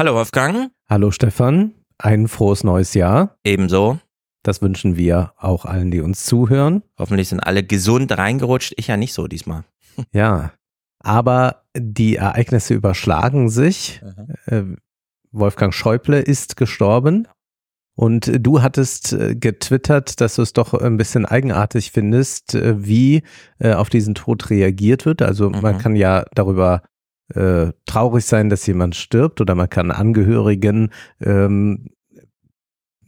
Hallo Wolfgang. Hallo Stefan. Ein frohes neues Jahr. Ebenso. Das wünschen wir auch allen, die uns zuhören. Hoffentlich sind alle gesund reingerutscht. Ich ja nicht so diesmal. Ja, aber die Ereignisse überschlagen sich. Mhm. Wolfgang Schäuble ist gestorben. Und du hattest äh, getwittert, dass du es doch ein bisschen eigenartig findest, äh, wie auf diesen Tod reagiert wird. Also mhm. man kann ja darüber äh, traurig sein, dass jemand stirbt oder man kann Angehörigen ähm,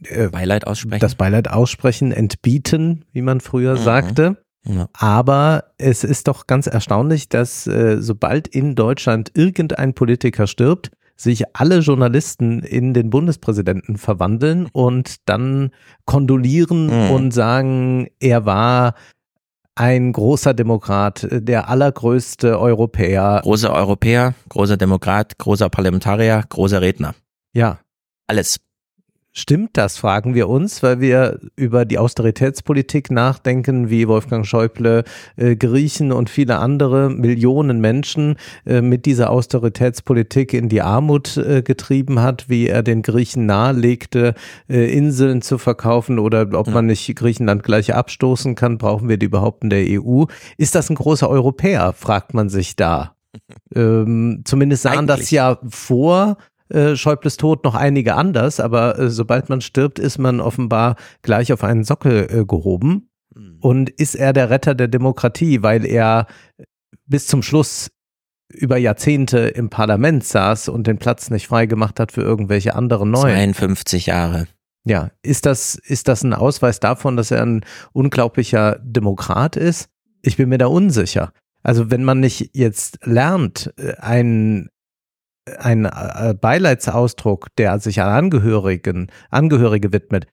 äh, Beileid aussprechen. Das Beileid aussprechen, entbieten, wie man früher mhm. sagte. Ja. Aber es ist doch ganz erstaunlich, dass äh, sobald in Deutschland irgendein Politiker stirbt, sich alle Journalisten in den Bundespräsidenten verwandeln und dann kondolieren mhm. und sagen, er war ein großer Demokrat, der allergrößte Europäer. Großer Europäer, großer Demokrat, großer Parlamentarier, großer Redner. Ja. Alles. Stimmt das, fragen wir uns, weil wir über die Austeritätspolitik nachdenken, wie Wolfgang Schäuble äh, Griechen und viele andere Millionen Menschen äh, mit dieser Austeritätspolitik in die Armut äh, getrieben hat, wie er den Griechen nahelegte, äh, Inseln zu verkaufen oder ob man nicht Griechenland gleich abstoßen kann, brauchen wir die überhaupt in der EU. Ist das ein großer Europäer, fragt man sich da. Ähm, zumindest sahen Eigentlich. das ja vor äh, Schäubles Tod noch einige anders, aber äh, sobald man stirbt, ist man offenbar gleich auf einen Sockel äh, gehoben. Mhm. Und ist er der Retter der Demokratie, weil er bis zum Schluss über Jahrzehnte im Parlament saß und den Platz nicht freigemacht hat für irgendwelche anderen neuen. 52 Jahre. Ja, ist das, ist das ein Ausweis davon, dass er ein unglaublicher Demokrat ist? Ich bin mir da unsicher. Also wenn man nicht jetzt lernt, äh, einen ein äh, Beileidsausdruck, der sich an Angehörigen, Angehörige widmet,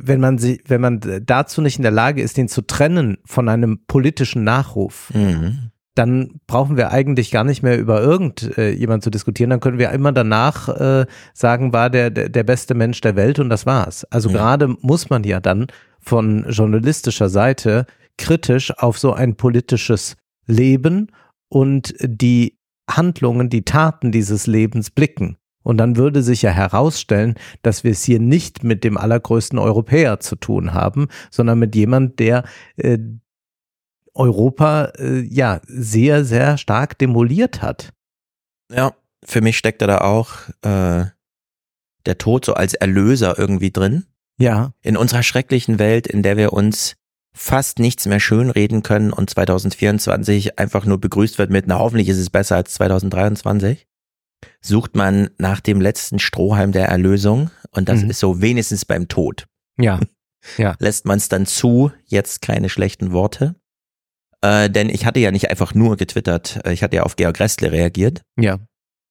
wenn man sie, wenn man dazu nicht in der Lage ist, den zu trennen von einem politischen Nachruf, mhm. dann brauchen wir eigentlich gar nicht mehr über irgendjemand äh, zu diskutieren. Dann können wir immer danach äh, sagen, war der, der, der beste Mensch der Welt und das war's. Also ja. gerade muss man ja dann von journalistischer Seite kritisch auf so ein politisches Leben und die Handlungen, die Taten dieses Lebens blicken. Und dann würde sich ja herausstellen, dass wir es hier nicht mit dem allergrößten Europäer zu tun haben, sondern mit jemand, der äh, Europa äh, ja sehr, sehr stark demoliert hat. Ja, für mich steckt da auch äh, der Tod so als Erlöser irgendwie drin. Ja. In unserer schrecklichen Welt, in der wir uns fast nichts mehr schönreden können und 2024 einfach nur begrüßt wird mit, na hoffentlich ist es besser als 2023, sucht man nach dem letzten Strohhalm der Erlösung und das mhm. ist so wenigstens beim Tod. Ja. ja. Lässt man es dann zu, jetzt keine schlechten Worte. Äh, denn ich hatte ja nicht einfach nur getwittert, äh, ich hatte ja auf Georg Restle reagiert. Ja.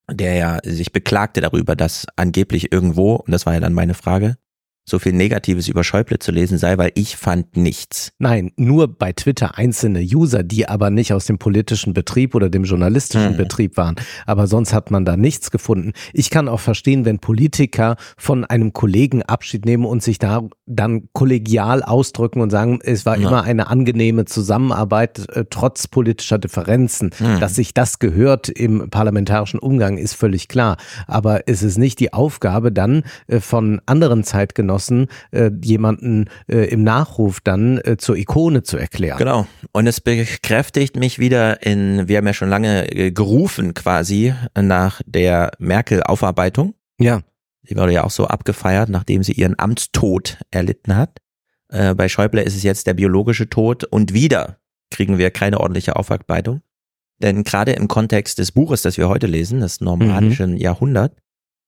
Der ja sich beklagte darüber, dass angeblich irgendwo, und das war ja dann meine Frage, so viel Negatives über Schäuble zu lesen sei, weil ich fand nichts. Nein, nur bei Twitter einzelne User, die aber nicht aus dem politischen Betrieb oder dem journalistischen hm. Betrieb waren. Aber sonst hat man da nichts gefunden. Ich kann auch verstehen, wenn Politiker von einem Kollegen Abschied nehmen und sich da dann kollegial ausdrücken und sagen, es war ja. immer eine angenehme Zusammenarbeit äh, trotz politischer Differenzen. Hm. Dass sich das gehört im parlamentarischen Umgang ist völlig klar. Aber es ist nicht die Aufgabe dann äh, von anderen Zeitgenossen Zeitgenossen äh, jemanden äh, im Nachruf dann äh, zur Ikone zu erklären. Genau. Und es bekräftigt mich wieder in, wir haben ja schon lange äh, gerufen quasi nach der Merkel-Aufarbeitung. Ja. Sie wurde ja auch so abgefeiert, nachdem sie ihren Amtstod erlitten hat. Äh, bei Schäuble ist es jetzt der biologische Tod und wieder kriegen wir keine ordentliche Aufarbeitung. Denn gerade im Kontext des Buches, das wir heute lesen, das normannische mhm. Jahrhundert,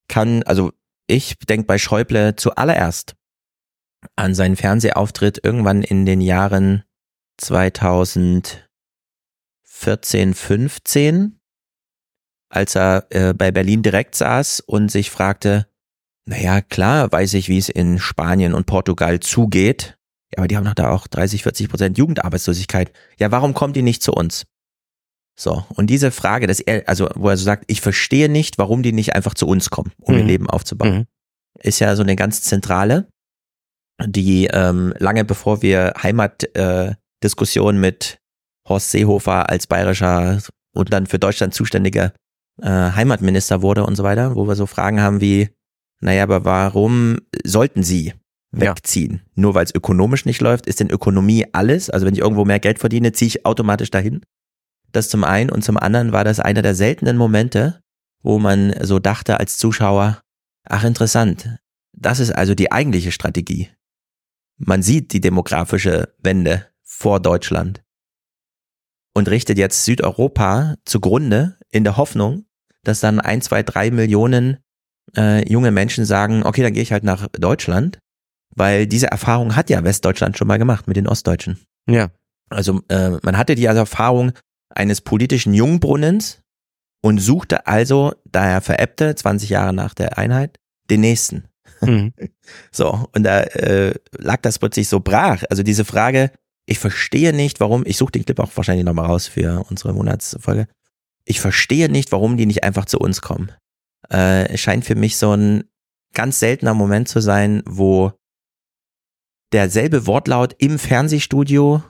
kann, also ich denke bei Schäuble zuallererst an seinen Fernsehauftritt irgendwann in den Jahren 2014, 15, als er äh, bei Berlin direkt saß und sich fragte, naja, klar weiß ich, wie es in Spanien und Portugal zugeht, aber die haben doch da auch 30, 40 Prozent Jugendarbeitslosigkeit. Ja, warum kommt die nicht zu uns? So, und diese Frage, dass er, also wo er so sagt, ich verstehe nicht, warum die nicht einfach zu uns kommen, um mhm. ihr Leben aufzubauen, mhm. ist ja so eine ganz zentrale, die ähm, lange bevor wir Heimatdiskussionen äh, mit Horst Seehofer als bayerischer und dann für Deutschland zuständiger äh, Heimatminister wurde und so weiter, wo wir so Fragen haben wie, naja, aber warum sollten sie wegziehen? Ja. Nur weil es ökonomisch nicht läuft, ist denn Ökonomie alles? Also wenn ich irgendwo mehr Geld verdiene, ziehe ich automatisch dahin. Das zum einen und zum anderen war das einer der seltenen Momente, wo man so dachte als Zuschauer, ach interessant, das ist also die eigentliche Strategie. Man sieht die demografische Wende vor Deutschland und richtet jetzt Südeuropa zugrunde in der Hoffnung, dass dann ein, zwei, drei Millionen äh, junge Menschen sagen, okay, dann gehe ich halt nach Deutschland, weil diese Erfahrung hat ja Westdeutschland schon mal gemacht mit den Ostdeutschen. Ja. Also äh, man hatte die Erfahrung eines politischen Jungbrunnens und suchte also, da er verebbte, 20 Jahre nach der Einheit, den nächsten. Mhm. So, und da äh, lag das plötzlich so brach. Also diese Frage, ich verstehe nicht, warum, ich suche den Clip auch wahrscheinlich nochmal raus für unsere Monatsfolge. Ich verstehe nicht, warum die nicht einfach zu uns kommen. Äh, es scheint für mich so ein ganz seltener Moment zu sein, wo derselbe Wortlaut im Fernsehstudio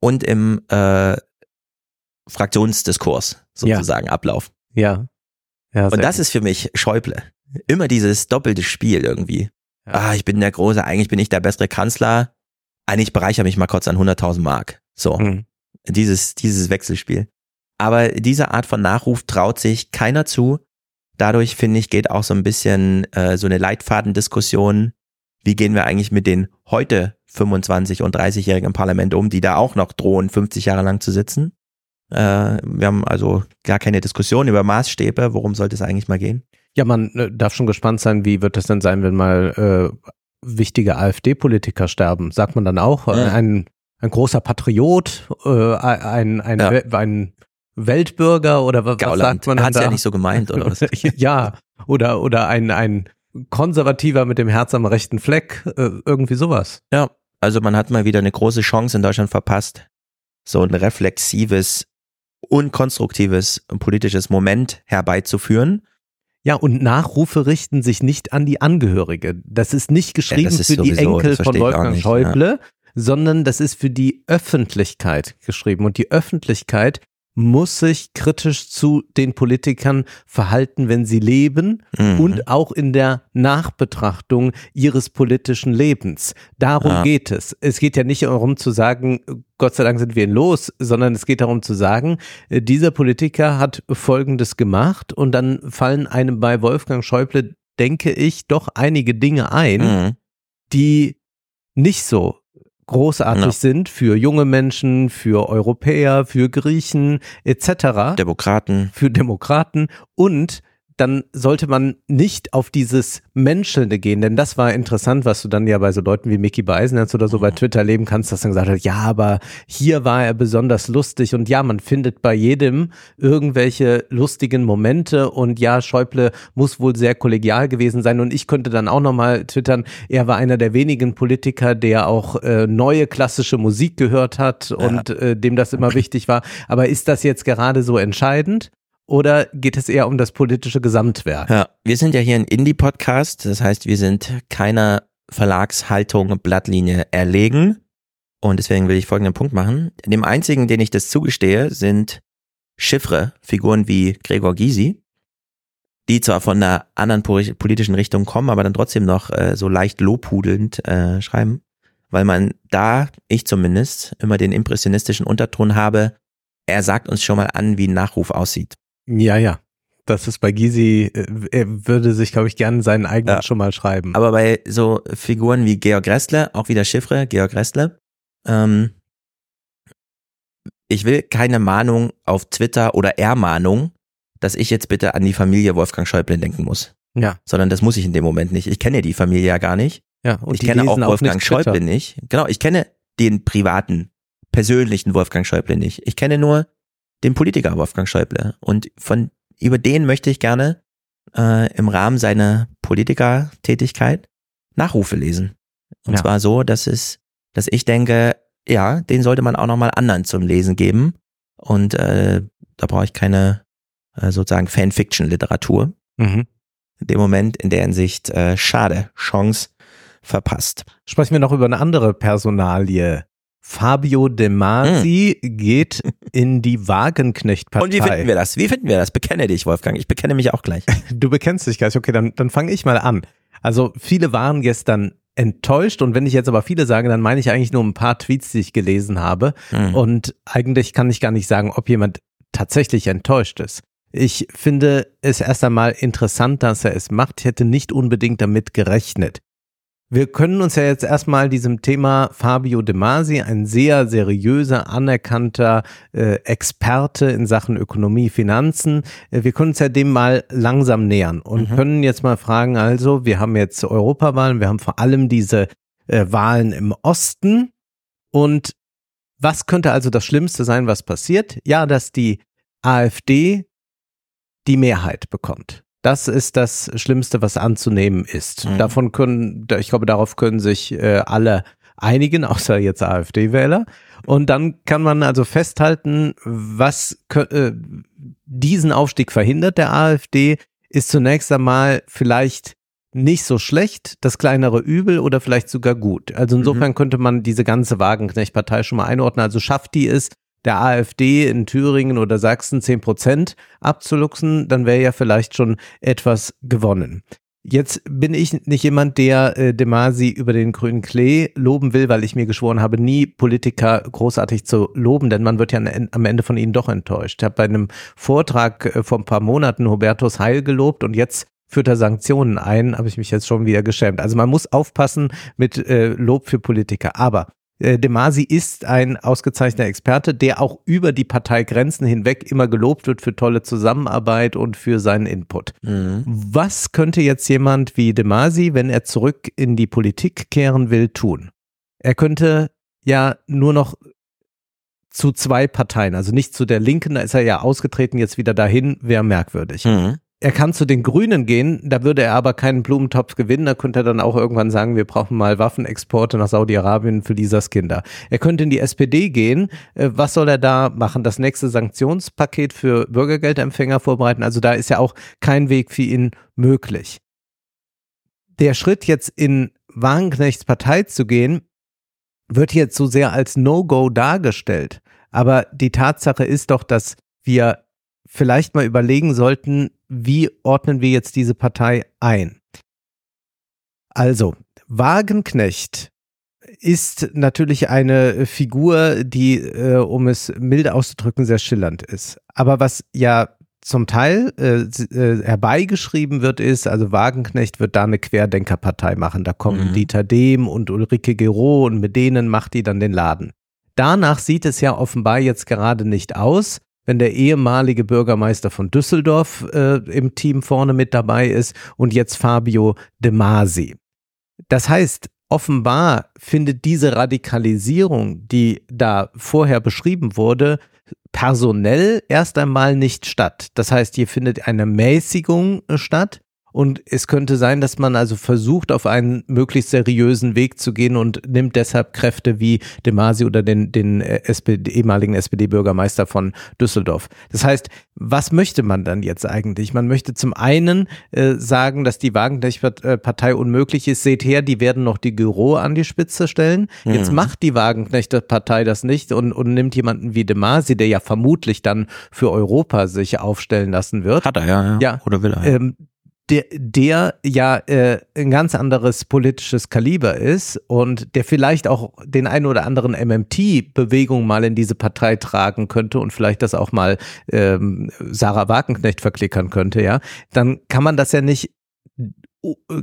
und im äh, Fraktionsdiskurs sozusagen ja. ablaufen. Ja. ja und das ist für mich Schäuble. Immer dieses doppelte Spiel irgendwie. Ja. Ah, ich bin der Große, eigentlich bin ich der bessere Kanzler. Eigentlich bereichere mich mal kurz an 100.000 Mark. So. Mhm. Dieses, dieses Wechselspiel. Aber diese Art von Nachruf traut sich keiner zu. Dadurch, finde ich, geht auch so ein bisschen äh, so eine Leitfadendiskussion. Wie gehen wir eigentlich mit den heute 25- und 30-Jährigen im Parlament um, die da auch noch drohen, 50 Jahre lang zu sitzen? Äh, wir haben also gar keine Diskussion über Maßstäbe. Worum sollte es eigentlich mal gehen? Ja, man äh, darf schon gespannt sein, wie wird es denn sein, wenn mal äh, wichtige AfD-Politiker sterben? Sagt man dann auch, äh, ja. ein, ein großer Patriot, äh, ein, ein, ja. ein Weltbürger oder was, was sagt man? Hat es ja nicht so gemeint, oder was? ja, oder, oder ein, ein Konservativer mit dem Herz am rechten Fleck, äh, irgendwie sowas. Ja, also man hat mal wieder eine große Chance in Deutschland verpasst, so ein reflexives und konstruktives politisches Moment herbeizuführen. Ja, und Nachrufe richten sich nicht an die Angehörige. Das ist nicht geschrieben ja, ist für sowieso, die Enkel von Wolfgang nicht, Schäuble, ja. sondern das ist für die Öffentlichkeit geschrieben. Und die Öffentlichkeit muss sich kritisch zu den Politikern verhalten, wenn sie leben mhm. und auch in der Nachbetrachtung ihres politischen Lebens. Darum ja. geht es. Es geht ja nicht darum zu sagen, Gott sei Dank sind wir ihn los, sondern es geht darum zu sagen, dieser Politiker hat Folgendes gemacht und dann fallen einem bei Wolfgang Schäuble, denke ich, doch einige Dinge ein, mhm. die nicht so großartig ja. sind für junge Menschen, für Europäer, für Griechen etc. Demokraten. Für Demokraten und dann sollte man nicht auf dieses Menschelnde gehen, denn das war interessant, was du dann ja bei so Leuten wie Mickey Beisenherz oder so bei mhm. Twitter leben kannst, dass dann gesagt hat, ja, aber hier war er besonders lustig und ja, man findet bei jedem irgendwelche lustigen Momente und ja, Schäuble muss wohl sehr kollegial gewesen sein und ich könnte dann auch nochmal twittern, er war einer der wenigen Politiker, der auch äh, neue klassische Musik gehört hat und ja. äh, dem das immer wichtig war, aber ist das jetzt gerade so entscheidend? Oder geht es eher um das politische Gesamtwerk? Ja, wir sind ja hier ein Indie-Podcast, das heißt, wir sind keiner Verlagshaltung, Blattlinie erlegen. Und deswegen will ich folgenden Punkt machen. Dem einzigen, den ich das zugestehe, sind Chiffre, Figuren wie Gregor Gysi, die zwar von einer anderen politischen Richtung kommen, aber dann trotzdem noch äh, so leicht lobhudelnd äh, schreiben, weil man da, ich zumindest, immer den impressionistischen Unterton habe, er sagt uns schon mal an, wie ein Nachruf aussieht. Ja, ja. Das ist bei Gysi, äh, er würde sich, glaube ich, gerne seinen eigenen ja. schon mal schreiben. Aber bei so Figuren wie Georg Ressle, auch wieder Chiffre, Georg Ressle, ähm, ich will keine Mahnung auf Twitter oder Ermahnung, dass ich jetzt bitte an die Familie Wolfgang Schäuble denken muss. Ja. Sondern das muss ich in dem Moment nicht. Ich kenne die Familie ja gar nicht. Ja, und ich kenne auch Wolfgang auch Schäuble nicht. Genau, ich kenne den privaten, persönlichen Wolfgang Schäuble nicht. Ich kenne nur den Politiker Wolfgang Schäuble. Und von über den möchte ich gerne äh, im Rahmen seiner Politikertätigkeit Nachrufe lesen. Und ja. zwar so, dass es, dass ich denke, ja, den sollte man auch nochmal anderen zum Lesen geben. Und äh, da brauche ich keine äh, sozusagen Fanfiction-Literatur. Mhm. In dem Moment, in der Hinsicht, äh, schade, Chance verpasst. Sprechen wir noch über eine andere Personalie Fabio De Masi hm. geht in die Wagenknecht-Partei. Und wie finden wir das? Wie finden wir das? Bekenne dich, Wolfgang. Ich bekenne mich auch gleich. Du bekennst dich gleich. Okay, dann, dann fange ich mal an. Also viele waren gestern enttäuscht und wenn ich jetzt aber viele sage, dann meine ich eigentlich nur ein paar Tweets, die ich gelesen habe. Hm. Und eigentlich kann ich gar nicht sagen, ob jemand tatsächlich enttäuscht ist. Ich finde es erst einmal interessant, dass er es macht. Ich hätte nicht unbedingt damit gerechnet. Wir können uns ja jetzt erstmal diesem Thema Fabio De Masi, ein sehr seriöser, anerkannter äh, Experte in Sachen Ökonomie, Finanzen, äh, wir können uns ja dem mal langsam nähern und mhm. können jetzt mal fragen, also wir haben jetzt Europawahlen, wir haben vor allem diese äh, Wahlen im Osten und was könnte also das Schlimmste sein, was passiert? Ja, dass die AfD die Mehrheit bekommt. Das ist das Schlimmste, was anzunehmen ist. Mhm. Davon können, ich glaube, darauf können sich äh, alle einigen, außer jetzt AfD-Wähler. Und dann kann man also festhalten, was äh, diesen Aufstieg verhindert der AfD, ist zunächst einmal vielleicht nicht so schlecht, das kleinere Übel oder vielleicht sogar gut. Also insofern mhm. könnte man diese ganze Wagenknecht-Partei schon mal einordnen. Also schafft die es, der AfD in Thüringen oder Sachsen zehn Prozent abzuluxen, dann wäre ja vielleicht schon etwas gewonnen. Jetzt bin ich nicht jemand, der äh, Demasi über den grünen Klee loben will, weil ich mir geschworen habe, nie Politiker großartig zu loben, denn man wird ja am Ende von ihnen doch enttäuscht. Ich habe bei einem Vortrag äh, vor ein paar Monaten Hubertus Heil gelobt und jetzt führt er Sanktionen ein, habe ich mich jetzt schon wieder geschämt. Also man muss aufpassen mit äh, Lob für Politiker. Aber De Masi ist ein ausgezeichneter Experte, der auch über die Parteigrenzen hinweg immer gelobt wird für tolle Zusammenarbeit und für seinen Input. Mhm. Was könnte jetzt jemand wie De Masi, wenn er zurück in die Politik kehren will, tun? Er könnte ja nur noch zu zwei Parteien, also nicht zu der Linken, da ist er ja ausgetreten, jetzt wieder dahin, wäre merkwürdig. Mhm. Er kann zu den Grünen gehen, da würde er aber keinen Blumentopf gewinnen. Da könnte er dann auch irgendwann sagen, wir brauchen mal Waffenexporte nach Saudi-Arabien für Lisas Kinder. Er könnte in die SPD gehen. Äh, was soll er da machen? Das nächste Sanktionspaket für Bürgergeldempfänger vorbereiten? Also da ist ja auch kein Weg für ihn möglich. Der Schritt jetzt in Wagenknechts Partei zu gehen, wird jetzt so sehr als No-Go dargestellt. Aber die Tatsache ist doch, dass wir vielleicht mal überlegen sollten, wie ordnen wir jetzt diese Partei ein? Also, Wagenknecht ist natürlich eine Figur, die, äh, um es milde auszudrücken, sehr schillernd ist. Aber was ja zum Teil äh, äh, herbeigeschrieben wird, ist, also Wagenknecht wird da eine Querdenkerpartei machen. Da kommen mhm. Dieter Dehm und Ulrike Gero und mit denen macht die dann den Laden. Danach sieht es ja offenbar jetzt gerade nicht aus wenn der ehemalige Bürgermeister von Düsseldorf äh, im Team vorne mit dabei ist und jetzt Fabio De Masi. Das heißt, offenbar findet diese Radikalisierung, die da vorher beschrieben wurde, personell erst einmal nicht statt. Das heißt, hier findet eine Mäßigung statt und es könnte sein, dass man also versucht, auf einen möglichst seriösen Weg zu gehen und nimmt deshalb Kräfte wie Demasi oder den, den äh, SPD, ehemaligen SPD-Bürgermeister von Düsseldorf. Das heißt, was möchte man dann jetzt eigentlich? Man möchte zum einen äh, sagen, dass die Wagenknecht-Partei unmöglich ist. Seht her, die werden noch die Gyro an die Spitze stellen. Mhm. Jetzt macht die Wagenknecht-Partei das nicht und, und nimmt jemanden wie Demasi, der ja vermutlich dann für Europa sich aufstellen lassen wird. Hat er, ja. ja. ja Oder will er. Ähm, der, der ja äh, ein ganz anderes politisches Kaliber ist und der vielleicht auch den einen oder anderen MMT-Bewegung mal in diese Partei tragen könnte und vielleicht das auch mal ähm, Sarah Wagenknecht verklickern könnte, ja, dann kann man das ja nicht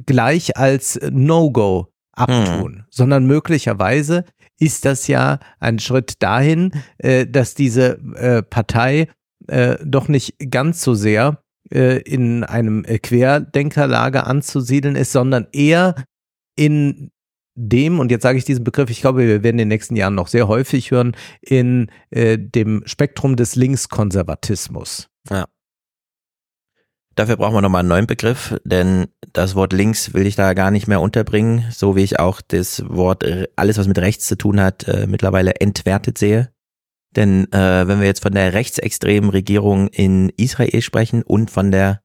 gleich als No-Go abtun, hm. sondern möglicherweise ist das ja ein Schritt dahin, äh, dass diese äh, Partei äh, doch nicht ganz so sehr äh, in einem äh, Querdenkerlager anzusiedeln ist, sondern eher in dem, und jetzt sage ich diesen Begriff, ich glaube, wir werden in den nächsten Jahren noch sehr häufig hören, in äh, dem Spektrum des Linkskonservatismus. Ja. Dafür brauchen wir nochmal einen neuen Begriff, denn das Wort links will ich da gar nicht mehr unterbringen, so wie ich auch das Wort alles, was mit rechts zu tun hat, äh, mittlerweile entwertet sehe. Denn äh, wenn wir jetzt von der rechtsextremen Regierung in Israel sprechen und von der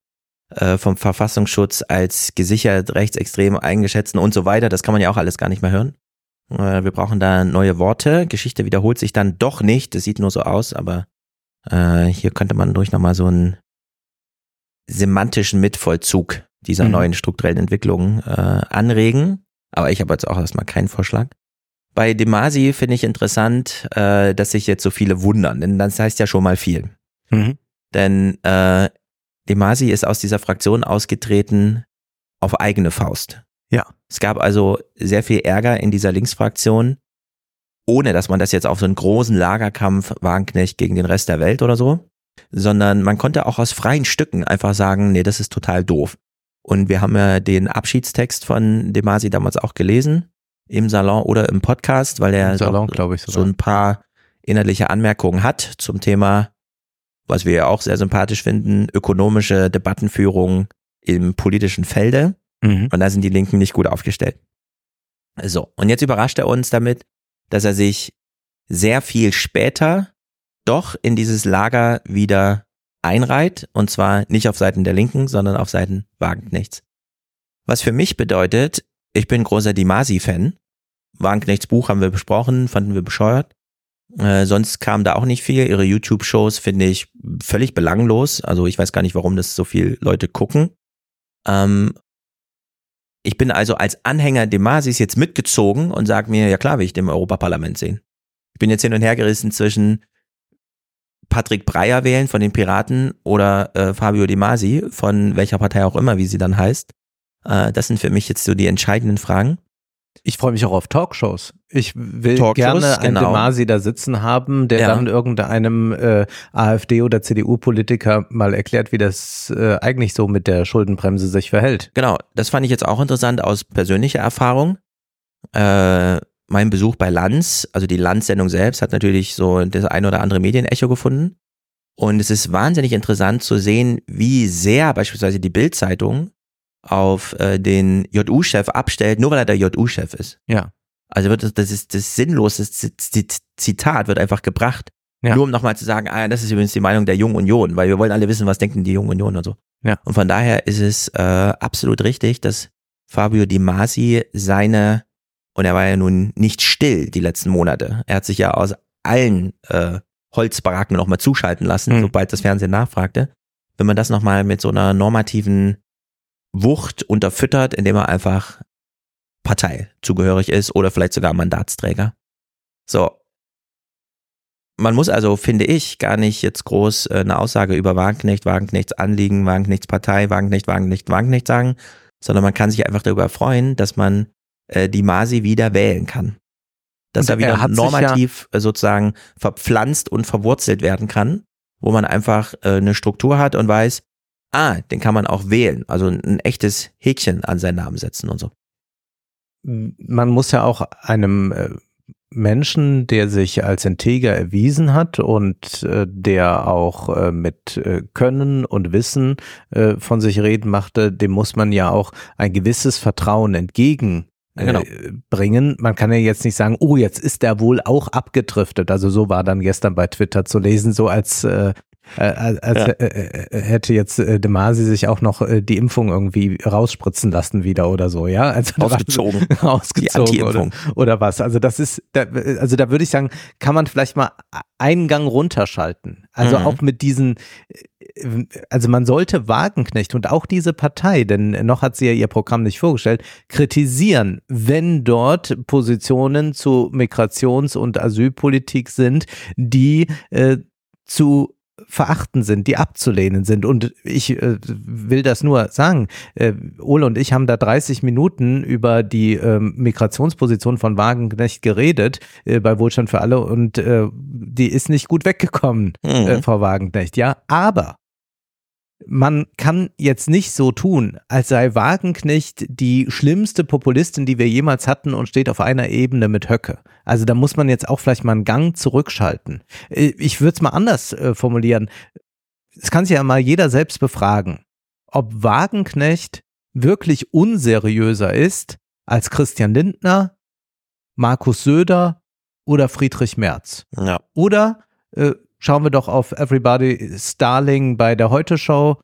äh, vom Verfassungsschutz als gesichert rechtsextrem eingeschätzten und so weiter, das kann man ja auch alles gar nicht mehr hören. Äh, wir brauchen da neue Worte. Geschichte wiederholt sich dann doch nicht. Das sieht nur so aus, aber äh, hier könnte man durch nochmal so einen semantischen Mitvollzug dieser mhm. neuen strukturellen Entwicklungen äh, anregen. Aber ich habe jetzt auch erstmal keinen Vorschlag. Bei Demasi finde ich interessant, äh, dass sich jetzt so viele wundern, denn das heißt ja schon mal viel. Mhm. Denn äh, Demasi ist aus dieser Fraktion ausgetreten auf eigene Faust. Ja. Es gab also sehr viel Ärger in dieser Linksfraktion, ohne dass man das jetzt auf so einen großen Lagerkampf Wagenknecht gegen den Rest der Welt oder so, sondern man konnte auch aus freien Stücken einfach sagen, nee, das ist total doof. Und wir haben ja den Abschiedstext von Demasi damals auch gelesen im Salon oder im Podcast, weil er Salon, ich, so ein paar inhaltliche Anmerkungen hat zum Thema, was wir ja auch sehr sympathisch finden, ökonomische Debattenführung im politischen Felde. Mhm. Und da sind die Linken nicht gut aufgestellt. So, und jetzt überrascht er uns damit, dass er sich sehr viel später doch in dieses Lager wieder einreiht, und zwar nicht auf Seiten der Linken, sondern auf Seiten Wagenknechts. Was für mich bedeutet, ich bin großer Dimasi-Fan. Wagenknechts Buch haben wir besprochen, fanden wir bescheuert. Äh, sonst kam da auch nicht viel. Ihre YouTube-Shows finde ich völlig belanglos. Also ich weiß gar nicht, warum das so viele Leute gucken. Ähm, ich bin also als Anhänger Demasis jetzt mitgezogen und sage mir, ja klar will ich den im Europaparlament sehen. Ich bin jetzt hin und her gerissen zwischen Patrick Breyer wählen von den Piraten oder äh, Fabio De Masi von welcher Partei auch immer, wie sie dann heißt. Äh, das sind für mich jetzt so die entscheidenden Fragen. Ich freue mich auch auf Talkshows. Ich will Talkshows, gerne einen genau. Demasi da sitzen haben, der ja. dann irgendeinem äh, AfD- oder CDU-Politiker mal erklärt, wie das äh, eigentlich so mit der Schuldenbremse sich verhält. Genau, das fand ich jetzt auch interessant aus persönlicher Erfahrung. Äh, mein Besuch bei Lanz, also die Lanz-Sendung selbst, hat natürlich so das ein oder andere Medienecho gefunden. Und es ist wahnsinnig interessant zu sehen, wie sehr beispielsweise die Bild-Zeitung auf äh, den JU-Chef abstellt, nur weil er der JU-Chef ist. Ja. Also wird das, ist das sinnlose Zitat wird einfach gebracht, ja. nur um nochmal zu sagen, ah, das ist übrigens die Meinung der Jungen Union, weil wir wollen alle wissen, was denken die Jungen Union und so. Ja. Und von daher ist es äh, absolut richtig, dass Fabio Di Masi seine, und er war ja nun nicht still die letzten Monate, er hat sich ja aus allen äh, Holzbaracken nochmal zuschalten lassen, mhm. sobald das Fernsehen nachfragte. Wenn man das nochmal mit so einer normativen Wucht unterfüttert, indem er einfach Partei zugehörig ist oder vielleicht sogar Mandatsträger. So. Man muss also, finde ich, gar nicht jetzt groß äh, eine Aussage über Wagenknecht, Wagenknechts Anliegen, Wagenknechts Partei, Wagenknecht, Wagenknecht, Wagenknecht sagen, sondern man kann sich einfach darüber freuen, dass man äh, die Masi wieder wählen kann. Dass und er wieder er normativ ja sozusagen verpflanzt und verwurzelt werden kann, wo man einfach äh, eine Struktur hat und weiß, ah, den kann man auch wählen. Also ein echtes Häkchen an seinen Namen setzen und so. Man muss ja auch einem äh, Menschen, der sich als integer erwiesen hat und äh, der auch äh, mit äh, Können und Wissen von sich reden machte, dem muss man ja auch ein gewisses Vertrauen entgegen genau. bringen. Man kann ja jetzt nicht sagen, oh, jetzt ist der wohl auch abgedriftet. Also so war dann gestern bei Twitter zu lesen, so als äh, äh, als ja. Äh, äh, äh, hätte jetzt äh, De Masi sich auch noch äh, die Impfung irgendwie rausspritzen lassen wieder oder so, ja? Also ausgezogen. ausgezogen oder, oder was. Also das ist, da, also da würde ich sagen, kann man vielleicht mal einen Gang runterschalten. Also mhm. auch mit diesen, also man sollte Wagenknecht und auch diese Partei, denn noch hat sie ja ihr Programm nicht vorgestellt, kritisieren, wenn dort Positionen zu Migrations- und Asylpolitik sind, die äh, zu verachten sind, die abzulehnen sind. Und ich äh, will das nur sagen. Äh, Ole und ich haben da 30 Minuten über die äh, Migrationsposition von Wagenknecht geredet äh, bei Wohlstand für alle und äh, die ist nicht gut weggekommen, äh, mhm. Frau Wagenknecht. Ja, aber man kann jetzt nicht so tun, als sei Wagenknecht die schlimmste Populistin, die wir jemals hatten und steht auf einer Ebene mit Höcke. Also da muss man jetzt auch vielleicht mal einen Gang zurückschalten. Äh, ich würde es mal anders äh, formulieren. Es kann sich ja mal jeder selbst befragen, ob Wagenknecht wirklich unseriöser ist als Christian Lindner, Markus Söder oder Friedrich Merz. Ja. Oder äh, schauen wir doch auf Everybody Starling bei der Heute Show,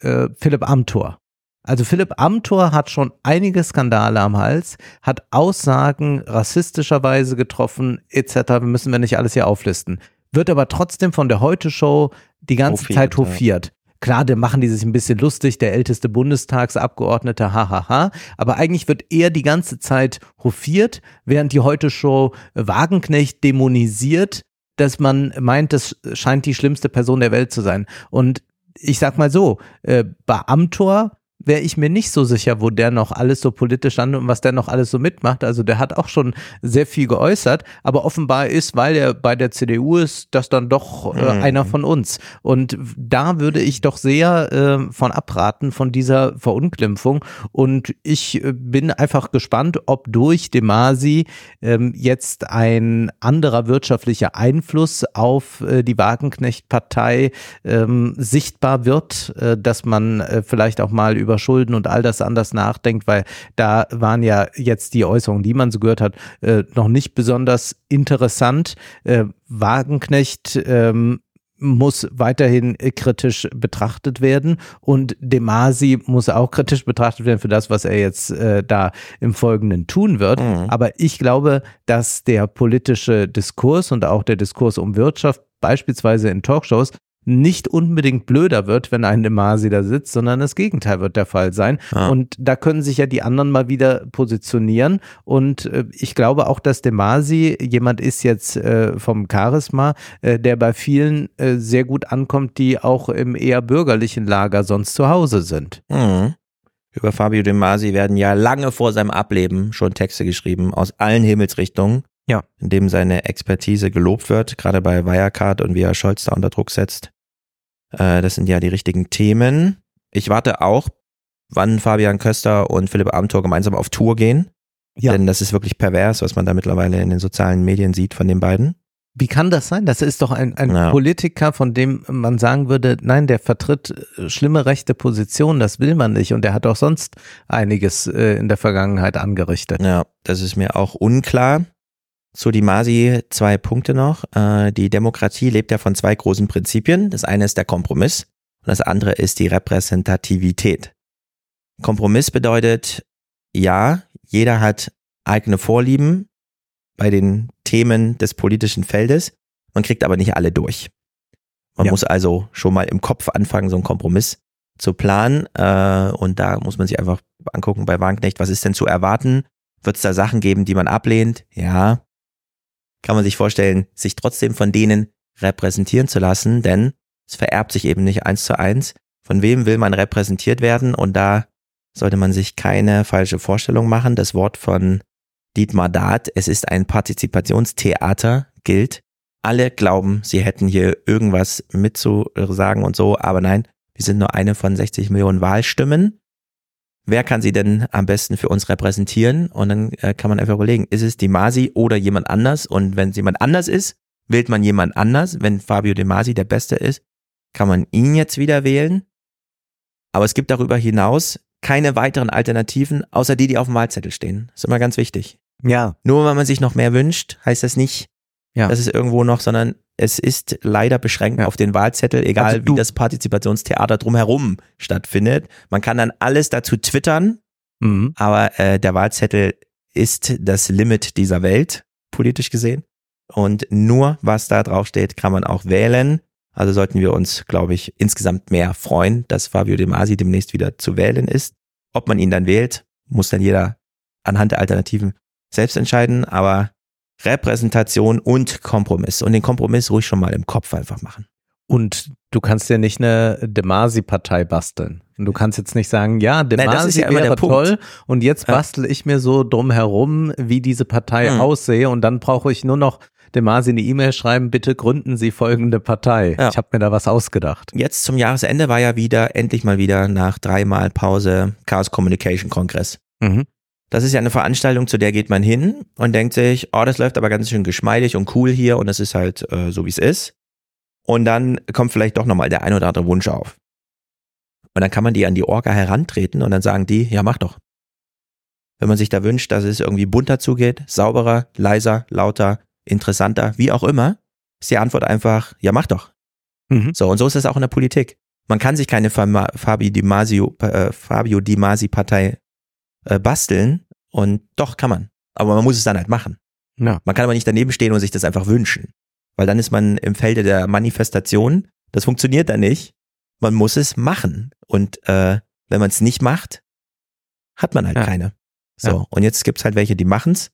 äh, Philipp Amthor. Also Philipp Amthor hat schon einige Skandale am Hals, hat Aussagen rassistischerweise getroffen, etc. Wir müssen wir nicht alles hier auflisten. Wird aber trotzdem von der Heute-Show die ganze Hofiert, Zeit ja. hofiert. Klar, da machen die sich ein bisschen lustig, der älteste Bundestagsabgeordnete, hahaha. Aber eigentlich wird er die ganze Zeit hofiert, während die Heute-Show Wagenknecht dämonisiert, dass man meint, das scheint die schlimmste Person der Welt zu sein. Und ich sag mal so, äh, bei Amtor wäre ich mir nicht so sicher, wo der noch alles so politisch stand und was der noch alles so mitmacht. Also der hat auch schon sehr viel geäußert, aber offenbar ist, weil er bei der CDU ist, das dann doch äh, Mhm. einer von uns. Und da würde ich doch sehr äh, von abraten, von dieser Verunglimpfung. Und ich äh, bin einfach gespannt, ob durch Demasi ähm, jetzt ein anderer wirtschaftlicher Einfluss auf äh, die Wagenknecht-Partei ähm, sichtbar wird, äh, dass man äh, vielleicht auch mal über Schulden und all das anders nachdenkt, weil da waren ja jetzt die Äußerungen, die man so gehört hat, äh, noch nicht besonders interessant. Äh, Wagenknecht ähm, muss weiterhin äh, kritisch betrachtet werden und Demasi muss auch kritisch betrachtet werden für das, was er jetzt äh, da im Folgenden tun wird. Mhm. Aber ich glaube, dass der politische Diskurs und auch der Diskurs um Wirtschaft, beispielsweise in Talkshows, nicht unbedingt blöder wird, wenn ein Demasi da sitzt, sondern das Gegenteil wird der Fall sein. Ja. Und da können sich ja die anderen mal wieder positionieren. Und äh, ich glaube auch, dass Demasi jemand ist jetzt äh, vom Charisma, äh, der bei vielen äh, sehr gut ankommt, die auch im eher bürgerlichen Lager sonst zu Hause sind. Mhm. Über Fabio De Masi werden ja lange vor seinem Ableben schon Texte geschrieben, aus allen Himmelsrichtungen. Ja. In dem seine Expertise gelobt wird, gerade bei Wirecard und wie er Scholz da unter Druck setzt. Äh, das sind ja die richtigen Themen. Ich warte auch, wann Fabian Köster und Philipp Amthor gemeinsam auf Tour gehen. Ja. Denn das ist wirklich pervers, was man da mittlerweile in den sozialen Medien sieht von den beiden. Wie kann das sein? Das ist doch ein, ein Ja. Politiker, von dem man sagen würde, nein, der vertritt äh, schlimme rechte Positionen, das will man nicht. Und der hat auch sonst einiges äh, in der Vergangenheit angerichtet. Ja, das ist mir auch unklar. Zu die Masi zwei Punkte noch. Äh, die Demokratie lebt ja von zwei großen Prinzipien. Das eine ist der Kompromiss und das andere ist die Repräsentativität. Kompromiss bedeutet, ja, jeder hat eigene Vorlieben bei den Themen des politischen Feldes. Man kriegt aber nicht alle durch. Man Ja. muss also schon mal im Kopf anfangen, so einen Kompromiss zu planen. Äh, und da muss man sich einfach angucken bei Wagenknecht, was ist denn zu erwarten? Wird es da Sachen geben, die man ablehnt? Ja. Kann man sich vorstellen, sich trotzdem von denen repräsentieren zu lassen, denn es vererbt sich eben nicht eins zu eins. Von wem will man repräsentiert werden? Und da sollte man sich keine falsche Vorstellung machen. Das Wort von Dietmar Dart, es ist ein Partizipationstheater, gilt. Alle glauben, sie hätten hier irgendwas mitzusagen und so, aber nein, wir sind nur eine von 60 Millionen Wahlstimmen. Wer kann sie denn am besten für uns repräsentieren? Und dann äh, kann man einfach überlegen, ist es die Masi oder jemand anders? Und wenn es jemand anders ist, wählt man jemand anders. Wenn Fabio De Masi der Beste ist, kann man ihn jetzt wieder wählen. Aber es gibt darüber hinaus keine weiteren Alternativen, außer die, die auf dem Wahlzettel stehen. Das ist immer ganz wichtig. Ja. Nur weil man sich noch mehr wünscht, heißt das nicht, Ja. dass es irgendwo noch, sondern es ist leider beschränkt Ja. auf den Wahlzettel, egal Also wie das Partizipationstheater drumherum stattfindet. Man kann dann alles dazu twittern, Mhm. aber äh, der Wahlzettel ist das Limit dieser Welt, politisch gesehen. Und nur was da draufsteht, kann man auch wählen. Also sollten wir uns, glaube ich, insgesamt mehr freuen, dass Fabio De Masi demnächst wieder zu wählen ist. Ob man ihn dann wählt, muss dann jeder anhand der Alternativen selbst entscheiden, aber Repräsentation und Kompromiss. Und den Kompromiss ruhig schon mal im Kopf einfach machen. Und du kannst ja nicht eine Demasi-Partei basteln. Und du kannst jetzt nicht sagen, ja, Demasi ja immer der wäre toll und jetzt Ja. bastel ich mir so drum herum, wie diese Partei Hm. aussehe und dann brauche ich nur noch Demasi eine E-Mail schreiben, bitte gründen Sie folgende Partei. Ja. Ich habe mir da was ausgedacht. Jetzt zum Jahresende war ja wieder, endlich mal wieder nach dreimal Pause Chaos Communication Kongress. Mhm. Das ist ja eine Veranstaltung, zu der geht man hin und denkt sich, oh, das läuft aber ganz schön geschmeidig und cool hier und es ist halt äh, so, wie es ist. Und dann kommt vielleicht doch nochmal der ein oder andere Wunsch auf. Und dann kann man die an die Orga herantreten und dann sagen die, ja, mach doch. Wenn man sich da wünscht, dass es irgendwie bunter zugeht, sauberer, leiser, lauter, interessanter, wie auch immer, ist die Antwort einfach, ja, mach doch. Mhm. So, und so ist es auch in der Politik. Man kann sich keine Fabio Di Masio, äh, Fabio Di Masi Partei äh, basteln und doch kann man. Aber man muss es dann halt machen. Ja. Man kann aber nicht daneben stehen und sich das einfach wünschen. Weil dann ist man im Felde der Manifestation. Das funktioniert dann nicht. Man muss es machen. Und äh, wenn man es nicht macht, hat man halt Ja. keine. So, Ja. und jetzt gibt's halt welche, die machen's.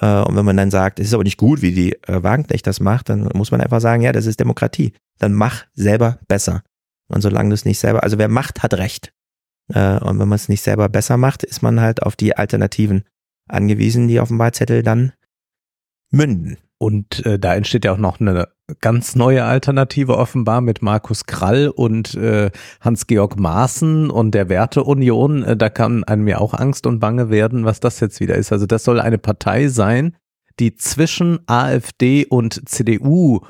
Äh, und wenn man dann sagt, es ist aber nicht gut, wie die äh, Wagenknecht das macht, dann muss man einfach sagen, ja, das ist Demokratie. Dann mach selber besser. Und solange du es nicht selber, also wer macht, hat Recht. Äh, und wenn man es nicht selber besser macht, ist man halt auf die Alternativen angewiesen, die auf dem Wahlzettel dann münden. Und äh, da entsteht ja auch noch eine ganz neue Alternative offenbar mit Markus Krall und äh, Hans-Georg Maaßen und der Werteunion. Äh, da kann einem ja auch Angst und Bange werden, was das jetzt wieder ist. Also das soll eine Partei sein, die zwischen AfD und CDU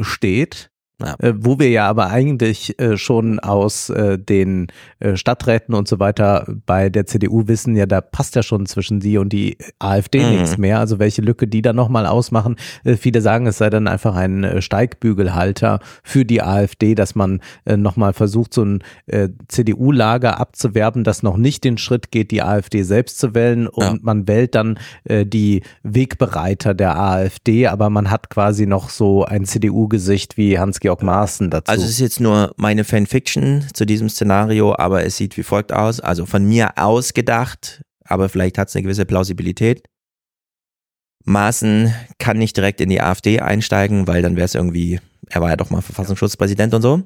steht. Ja. Äh, wo wir ja aber eigentlich äh, schon aus äh, den Stadträten und so weiter bei der CDU wissen, ja, da passt ja schon zwischen sie und die AfD Mhm. nichts mehr. Also welche Lücke die da nochmal ausmachen. Viele sagen, es sei dann einfach ein Steigbügelhalter für die AfD, dass man äh, nochmal versucht, so ein CDU-Lager abzuwerben, das noch nicht den Schritt geht, die AfD selbst zu wählen und Ja. man wählt dann die Wegbereiter der AfD, aber man hat quasi noch so ein CDU-Gesicht wie Hans-Georg Maaßen dazu. Also es ist jetzt nur meine Fanfiction zu diesem Szenario, aber es sieht wie folgt aus. Also von mir ausgedacht, aber vielleicht hat es eine gewisse Plausibilität. Maaßen kann nicht direkt in die AfD einsteigen, weil dann wäre es irgendwie, er war ja doch mal Verfassungsschutzpräsident und so.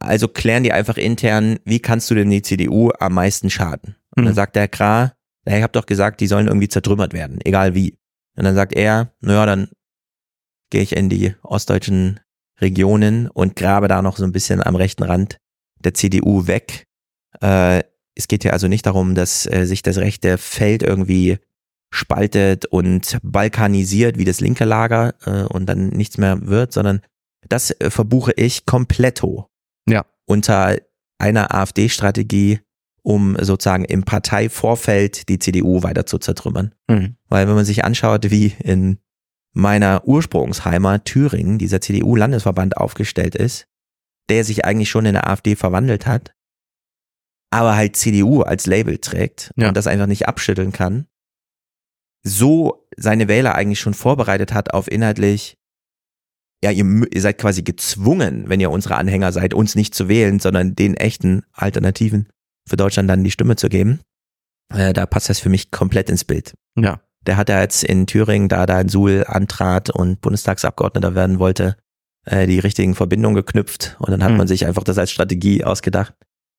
Also klären die einfach intern, wie kannst du denn die CDU am meisten schaden? Und dann Mhm. sagt der ja, ich habe doch gesagt, die sollen irgendwie zertrümmert werden, egal wie. Und dann sagt er, naja, dann gehe ich in die ostdeutschen Regionen und grabe da noch so ein bisschen am rechten Rand der CDU weg. Äh, es geht ja also nicht darum, dass äh, sich das rechte Feld irgendwie spaltet und balkanisiert wie das linke Lager äh, und dann nichts mehr wird, sondern das äh, verbuche ich kompletto. Ja. Unter einer AfD-Strategie, um sozusagen im Parteivorfeld die CDU weiter zu zertrümmern. Mhm. Weil wenn man sich anschaut, wie in meiner Ursprungsheimat Thüringen dieser CDU-Landesverband aufgestellt ist, der sich eigentlich schon in der AfD verwandelt hat, aber halt CDU als Label trägt Ja. und das einfach nicht abschütteln kann, so seine Wähler eigentlich schon vorbereitet hat auf inhaltlich, ja, ihr, ihr seid quasi gezwungen, wenn ihr unsere Anhänger seid, uns nicht zu wählen, sondern den echten Alternativen für Deutschland dann die Stimme zu geben. Äh, da passt das für mich komplett ins Bild. Ja. Der hat ja jetzt in Thüringen, da da in Suhl antrat und Bundestagsabgeordneter werden wollte, äh, die richtigen Verbindungen geknüpft und dann hat Mhm. man sich einfach das als Strategie ausgedacht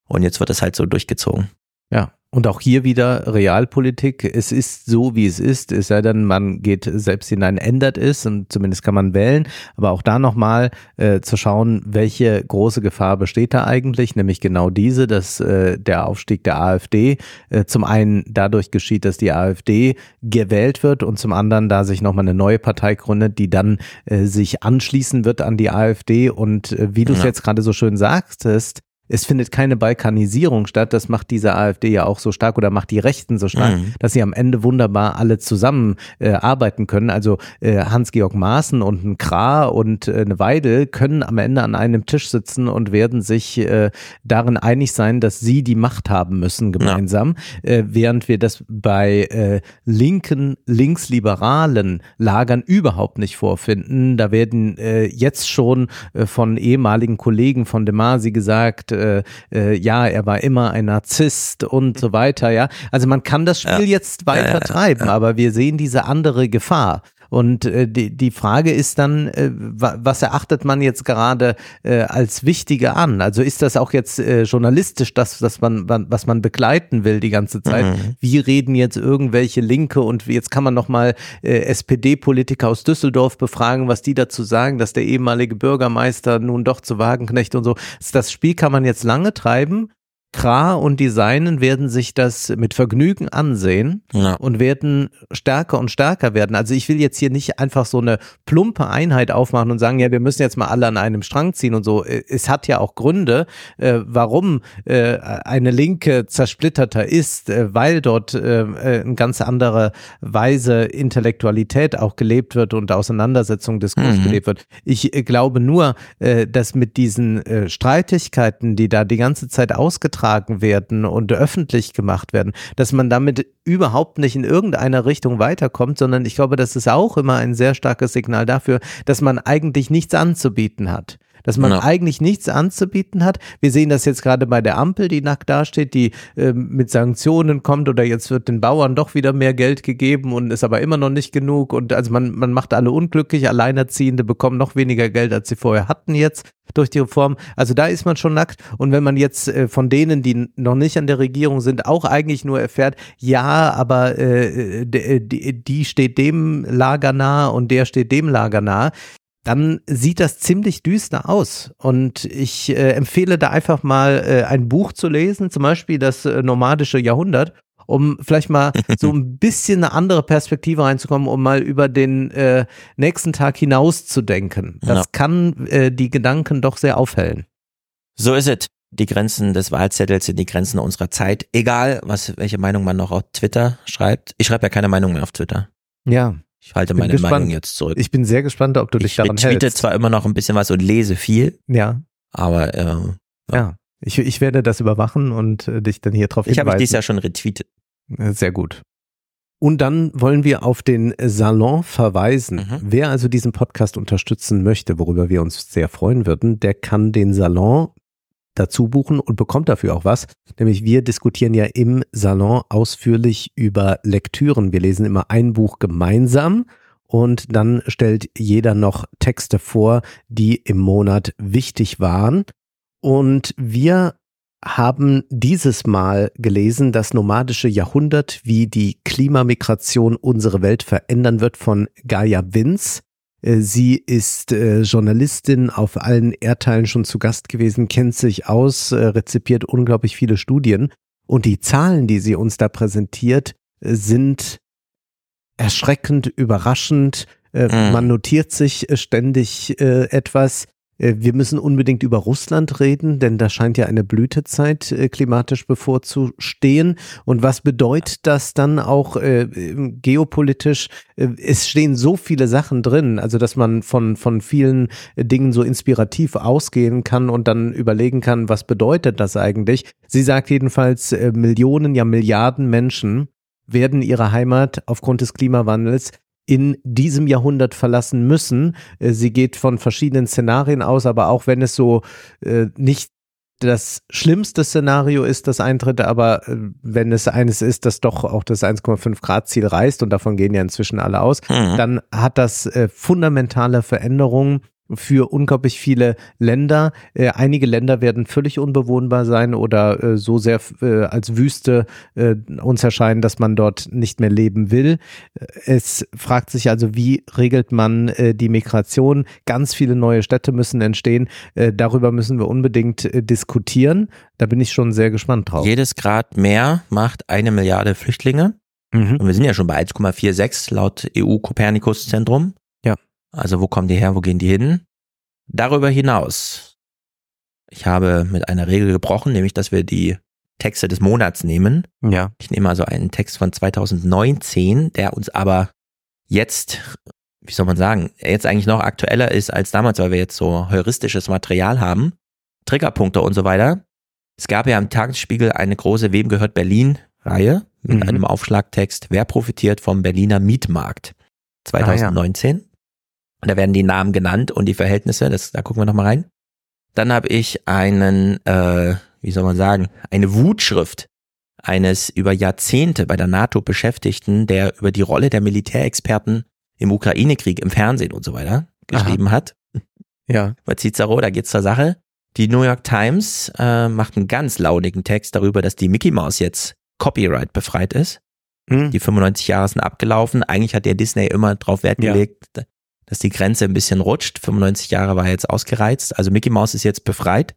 und jetzt wird das halt so durchgezogen. Ja, und auch hier wieder Realpolitik. Es ist so, wie es ist. Es sei denn, man geht selbst hinein, ändert es und zumindest kann man wählen. Aber auch da nochmal äh, zu schauen, welche große Gefahr besteht da eigentlich, nämlich genau diese, dass äh, der Aufstieg der AfD äh, zum einen dadurch geschieht, dass die AfD gewählt wird und zum anderen, da sich nochmal eine neue Partei gründet, die dann äh, sich anschließen wird an die AfD. Und äh, wie du es Ja. jetzt gerade so schön sagtest, es findet keine Balkanisierung statt. Das macht diese AfD ja auch so stark oder macht die Rechten so stark, Mhm. dass sie am Ende wunderbar alle zusammen äh, arbeiten können. Also äh, Hans-Georg Maaßen und ein Krah und äh, eine Weidel können am Ende an einem Tisch sitzen und werden sich äh, darin einig sein, dass sie die Macht haben müssen gemeinsam, äh, während wir das bei äh, linken, linksliberalen Lagern überhaupt nicht vorfinden. Da werden äh, jetzt schon äh, von ehemaligen Kollegen von De Masi gesagt, äh, äh, ja, er war immer ein Narzisst und so weiter, ja. Also man kann das Spiel Ja. jetzt weiter Ja, treiben, aber wir sehen diese andere Gefahr. Und äh, die, die Frage ist dann, äh, wa- was erachtet man jetzt gerade äh, als wichtiger an? Also ist das auch jetzt äh, journalistisch das, das man, man, was man begleiten will die ganze Zeit? Mhm. Wie reden jetzt irgendwelche Linke und jetzt kann man nochmal äh, SPD-Politiker aus Düsseldorf befragen, was die dazu sagen, dass der ehemalige Bürgermeister nun doch zu Wagenknecht und so. Das Spiel kann man jetzt lange treiben. Kra und die Seinen werden sich das mit Vergnügen ansehen Ja. und werden stärker und stärker werden. Also ich will jetzt hier nicht einfach so eine plumpe Einheit aufmachen und sagen, ja, wir müssen jetzt mal alle an einem Strang ziehen und so. Es hat ja auch Gründe, äh, warum äh, eine Linke zersplitterter ist, äh, weil dort äh, äh, in ganz andere Weise Intellektualität auch gelebt wird und Auseinandersetzung, Diskurs Mhm. gelebt wird. Ich äh, glaube nur, äh, dass mit diesen Streitigkeiten, die da die ganze Zeit ausgetragen werden und öffentlich gemacht werden, dass man damit überhaupt nicht in irgendeiner Richtung weiterkommt, sondern ich glaube, das ist auch immer ein sehr starkes Signal dafür, dass man eigentlich nichts anzubieten hat. Dass man Ja. eigentlich nichts anzubieten hat. Wir sehen das jetzt gerade bei der Ampel, die nackt dasteht, die ähm, mit Sanktionen kommt oder jetzt wird den Bauern doch wieder mehr Geld gegeben und ist aber immer noch nicht genug und also man, man macht alle unglücklich, Alleinerziehende bekommen noch weniger Geld, als sie vorher hatten jetzt durch die Reform. Also da ist man schon nackt und wenn man jetzt äh, von denen, die noch nicht an der Regierung sind, auch eigentlich nur erfährt, ja, aber äh, d- die, die steht dem Lager nahe und der steht dem Lager nahe, dann sieht das ziemlich düster aus. Und ich äh, empfehle da einfach mal äh, ein Buch zu lesen, zum Beispiel das äh, nomadische Jahrhundert, um vielleicht mal so ein bisschen eine andere Perspektive reinzukommen, um mal über den äh, nächsten Tag hinaus zu denken. Das Ja. kann äh, die Gedanken doch sehr aufhellen. So ist es. Die Grenzen des Wahlzettels sind die Grenzen unserer Zeit. Egal, was, welche Meinung man noch auf Twitter schreibt. Ich schreibe ja keine Meinung mehr auf Twitter. Ja, Ich halte Bin meine gespannt. Meinung jetzt zurück. ich bin sehr gespannt, ob du dich Ich daran retweete hältst. zwar immer noch ein bisschen was und lese viel, Ja, aber äh, ja. Ich, ich werde das überwachen und äh, dich dann hier drauf ich habe hinweisen. dies Jahr schon retweetet. Äh, Sehr gut. Und dann wollen wir auf den Salon verweisen. Mhm. Wer also diesen Podcast unterstützen möchte, worüber wir uns sehr freuen würden, der kann den Salon dazu buchen und bekommt dafür auch was. Nämlich wir diskutieren ja im Salon ausführlich über Lektüren. Wir lesen immer ein Buch gemeinsam und dann stellt jeder noch Texte vor, die im Monat wichtig waren. Und wir haben dieses Mal gelesen, das nomadische Jahrhundert, wie die Klimamigration unsere Welt verändern wird von Gaia Vince. Äh, Sie ist äh, Journalistin auf allen Erdteilen schon zu Gast gewesen, kennt sich aus, äh, rezipiert unglaublich viele Studien. Und die Zahlen, die sie uns da präsentiert, äh, sind erschreckend, überraschend. Äh, Mhm. Man notiert sich äh, ständig etwas. Äh, Wir müssen unbedingt über Russland reden, denn da scheint ja eine Blütezeit äh, klimatisch bevorzustehen. Und was bedeutet das dann auch äh, geopolitisch? Äh, es stehen so viele Sachen drin, also dass man von, von vielen Dingen so inspirativ ausgehen kann und dann überlegen kann, was bedeutet das eigentlich? Sie sagt jedenfalls, Millionen, ja Milliarden Menschen werden ihre Heimat aufgrund des Klimawandels in diesem Jahrhundert verlassen müssen. Äh, Sie geht von verschiedenen Szenarien aus, aber auch wenn es so äh, nicht das schlimmste Szenario ist, das eintritt, aber äh, wenn es eines ist, das doch auch das 1,5 Grad Ziel reißt und davon gehen ja inzwischen alle aus, Mhm. dann hat das äh, fundamentale Veränderungen für unglaublich viele Länder. Äh, einige Länder werden völlig unbewohnbar sein oder äh, so sehr äh, als Wüste äh, uns erscheinen, dass man dort nicht mehr leben will. Äh, Es fragt sich also, wie regelt man äh, die Migration? Ganz viele neue Städte müssen entstehen. Darüber müssen wir unbedingt diskutieren. Da bin ich schon sehr gespannt drauf. Jedes Grad mehr macht eine Milliarde Flüchtlinge. Mhm. Und wir sind ja schon bei 1,46 laut EU-Kopernikus-Zentrum. Ja. Also wo kommen die her, wo gehen die hin? Darüber hinaus, ich habe mit einer Regel gebrochen, nämlich dass wir die Texte des Monats nehmen. Ja. Ich nehme also einen Text von 2019, der uns aber jetzt, wie soll man sagen, jetzt eigentlich noch aktueller ist als damals, weil wir jetzt so heuristisches Material haben, Triggerpunkte und so weiter. Es gab ja am Tagesspiegel eine große Wem gehört Berlin Reihe mit Mhm. einem Aufschlagtext, wer profitiert vom Berliner Mietmarkt 2019. Und da werden die Namen genannt und die Verhältnisse, das, da gucken wir nochmal rein. Dann habe ich einen, äh, wie soll man sagen, eine Wutschrift eines über Jahrzehnte bei der NATO Beschäftigten, der über die Rolle der Militärexperten im Ukraine-Krieg im Fernsehen und so weiter geschrieben hat. Ja. Bei Cicero, da geht's zur Sache. Die New York Times äh, macht einen ganz launigen Text darüber, dass die Mickey Mouse jetzt Copyright befreit ist. Mhm. Die 95 Jahre sind abgelaufen. Eigentlich hat der Disney immer drauf Wert Ja. Dass die Grenze ein bisschen rutscht. 95 Jahre war jetzt ausgereizt. Also Mickey Mouse ist jetzt befreit.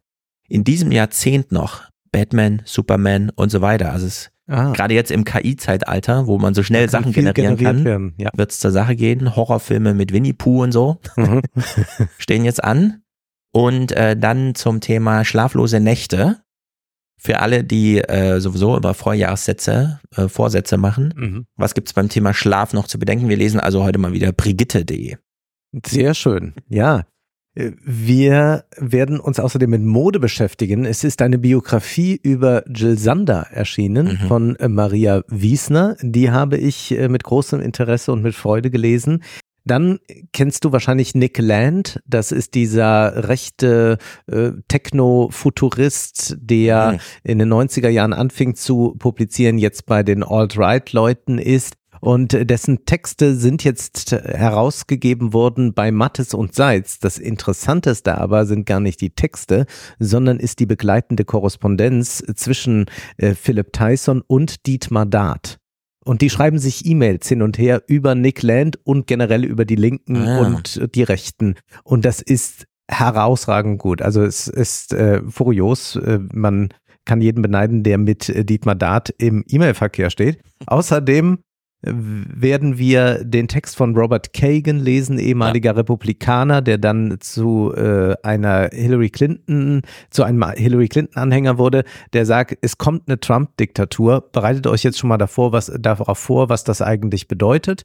In diesem Jahrzehnt noch Batman, Superman und so weiter. Also es Ah, gerade jetzt im KI-Zeitalter, wo man so schnell Sachen generieren kann, werden, Ja. wird es zur Sache gehen. Horrorfilme mit Winnie Pooh und so Mhm. stehen jetzt an. Und äh, dann zum Thema schlaflose Nächte. Für alle, die äh, sowieso über Vorjahressätze, äh, Vorsätze machen. Mhm. Was gibt's beim Thema Schlaf noch zu bedenken? Wir lesen also heute mal wieder brigitte.de. Sehr schön, ja. Äh, Wir werden uns außerdem mit Mode beschäftigen. Es ist eine Biografie über Jill Sander erschienen Mhm. von äh, Maria Wiesner. Die habe ich äh, mit großem Interesse und mit Freude gelesen. Dann kennst du wahrscheinlich Nick Land. Das ist dieser rechte äh, Techno-Futurist, der Mhm. in den 90er Jahren anfing zu publizieren, jetzt bei den Alt-Right-Leuten ist. Und äh, dessen Texte sind jetzt herausgegeben worden bei Mattes und Seitz. Das Interessanteste aber sind gar nicht die Texte, sondern ist die begleitende Korrespondenz zwischen äh, Philipp Tyson und Dietmar Dart. Und die schreiben sich E-Mails hin und her über Nick Land und generell über die Linken Ah. und die Rechten. Und das ist herausragend gut. Also es ist äh, furios. Äh, man kann jeden beneiden, der mit äh, Dietmar Dart im E-Mail-Verkehr steht. Außerdem werden wir den Text von Robert Kagan lesen, ehemaliger Republikaner, der dann zu äh, einer Hillary Clinton, zu einem Hillary Clinton Anhänger wurde, der sagt, es kommt eine Trump-Diktatur. Bereitet euch jetzt schon mal davor, was, darauf vor, was das eigentlich bedeutet.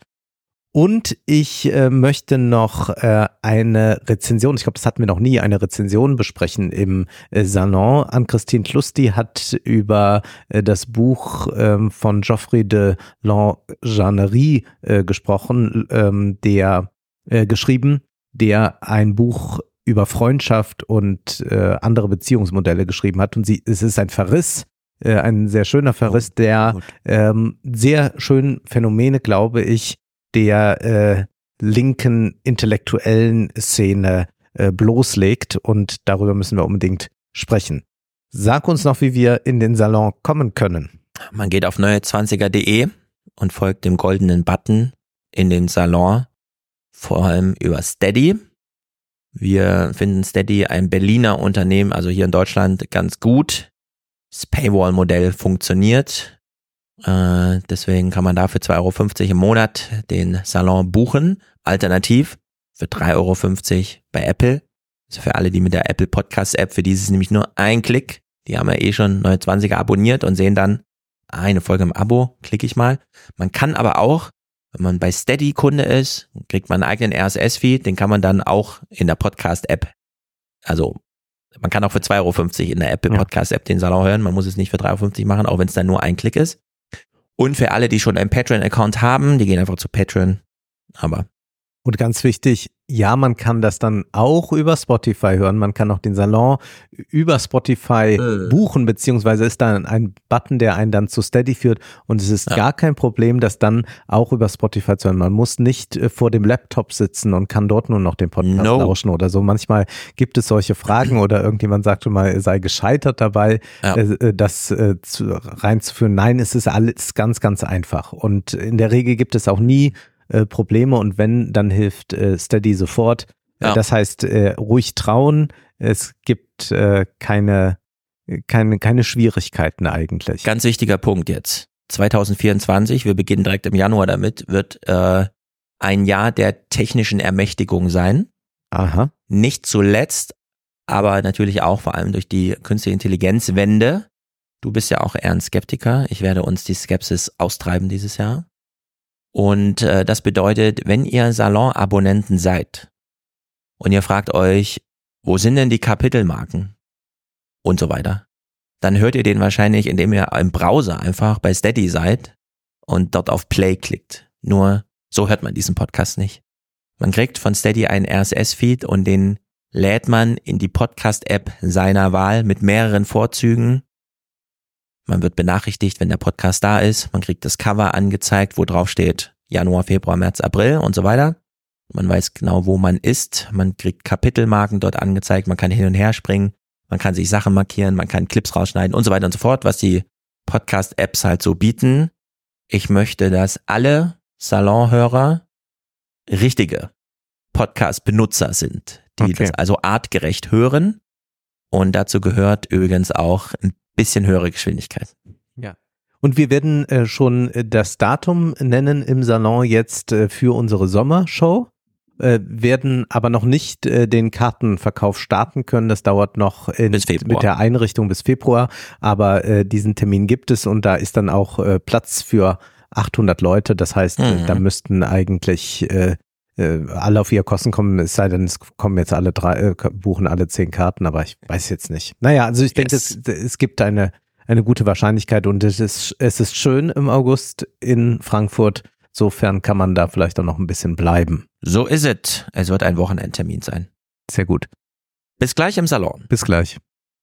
Und ich äh, möchte noch äh, eine Rezension, ich glaube, das hatten wir noch nie, eine Rezension besprechen im äh, Salon. Ann-Christine Klusti hat über äh, das Buch ähm, von Geoffrey de Langenerie äh, gesprochen, ähm, der äh, geschrieben, der ein Buch über Freundschaft und andere Beziehungsmodelle geschrieben hat. Und sie, es ist ein Verriss, ein sehr schöner Verriss, der ähm, sehr schön Phänomene, glaube ich, der äh, linken intellektuellen Szene äh, bloßlegt und darüber müssen wir unbedingt sprechen. Sag uns noch, wie wir in den Salon kommen können. Man geht auf neue20er.de und folgt dem goldenen Button in den Salon, vor allem über Steady. Wir finden Steady ein Berliner Unternehmen, also hier in Deutschland ganz gut. Das Paywall-Modell funktioniert. Äh, deswegen kann man da für 2,50 Euro im Monat den Salon buchen. Alternativ für 3,50 Euro bei Apple. Also für alle, die mit der Apple Podcast App, für die ist es nämlich nur ein Klick. Die haben ja eh schon 29er abonniert und sehen dann eine Folge im Abo, klicke ich mal. Man kann aber auch, wenn man bei Steady Kunde ist, kriegt man einen eigenen RSS-Feed, den kann man dann auch in der Podcast-App, also man kann auch für 2,50 Euro in der Apple Ja. Podcast-App den Salon hören, man muss es nicht für 3,50 Euro machen, auch wenn es dann nur ein Klick ist. Und für alle, die schon einen Patreon-Account haben, die gehen einfach zu Patreon. Aber Und ganz wichtig, ja, man kann das dann auch über Spotify hören. Man kann auch den Salon über Spotify Äh. buchen, beziehungsweise ist da ein Button, der einen dann zu Steady führt. Und es ist Ja. gar kein Problem, das dann auch über Spotify zu hören. Man muss nicht äh, vor dem Laptop sitzen und kann dort nur noch den Podcast No. lauschen oder so. Manchmal gibt es solche Fragen oder irgendjemand sagt schon mal, er sei gescheitert dabei, Ja. äh, äh, das zu, reinzuführen. Nein, es ist alles ganz, ganz einfach. Und in der Regel gibt es auch nie äh, Probleme und wenn, dann hilft äh, Steady sofort. Äh, Ja. Das heißt, äh, ruhig trauen. Es gibt äh, keine, keine, keine Schwierigkeiten eigentlich. ganz wichtiger Punkt jetzt. 2024, wir beginnen direkt im Januar damit, wird ein Jahr der technischen Ermächtigung sein. Aha. Nicht zuletzt, aber natürlich auch vor allem durch die künstliche Intelligenzwende. Du bist ja auch eher ein Skeptiker. Ich werde uns die Skepsis austreiben dieses Jahr. Und äh, das bedeutet, wenn ihr Salon-Abonnenten seid und ihr fragt euch, wo sind denn die Kapitelmarken und so weiter, dann hört ihr den wahrscheinlich, indem ihr im Browser einfach bei Steady seid und dort auf Play klickt. Nur so hört man diesen Podcast nicht. Man kriegt von Steady einen RSS-Feed und den lädt man in die Podcast-App seiner Wahl mit mehreren Vorzügen. Man wird benachrichtigt, wenn der Podcast da ist. Man kriegt das Cover angezeigt, wo drauf steht Januar, Februar, März, April und so weiter. Man weiß genau, wo man ist. Man kriegt Kapitelmarken dort angezeigt. Man kann hin und her springen. Man kann sich Sachen markieren. Man kann Clips rausschneiden und so weiter und so fort, was die Podcast-Apps halt so bieten. Ich möchte, dass alle Salonhörer richtige Podcast-Benutzer sind, die Okay. das also artgerecht hören. Und dazu gehört übrigens auch ein bisschen höhere Geschwindigkeit. Ja. Und wir werden äh, schon äh, das Datum nennen im Salon jetzt äh, für unsere Sommershow, äh, werden aber noch nicht äh, den Kartenverkauf starten können. Das dauert noch in, mit der Einrichtung bis Februar, aber diesen Termin gibt es und da ist dann auch Platz für 800 Leute. Das heißt, Mhm. da müssten eigentlich äh, äh, alle auf ihre Kosten kommen, es sei denn, es kommen jetzt alle drei, äh, buchen alle zehn Karten, aber ich weiß jetzt nicht. Naja, also ich denke, Yes. es, es gibt eine, eine gute Wahrscheinlichkeit und es ist, es ist schön im August in Frankfurt. Insofern kann man da vielleicht auch noch ein bisschen bleiben. So ist es. Es wird ein Wochenendtermin sein. Sehr gut. Bis gleich im Salon. Bis gleich.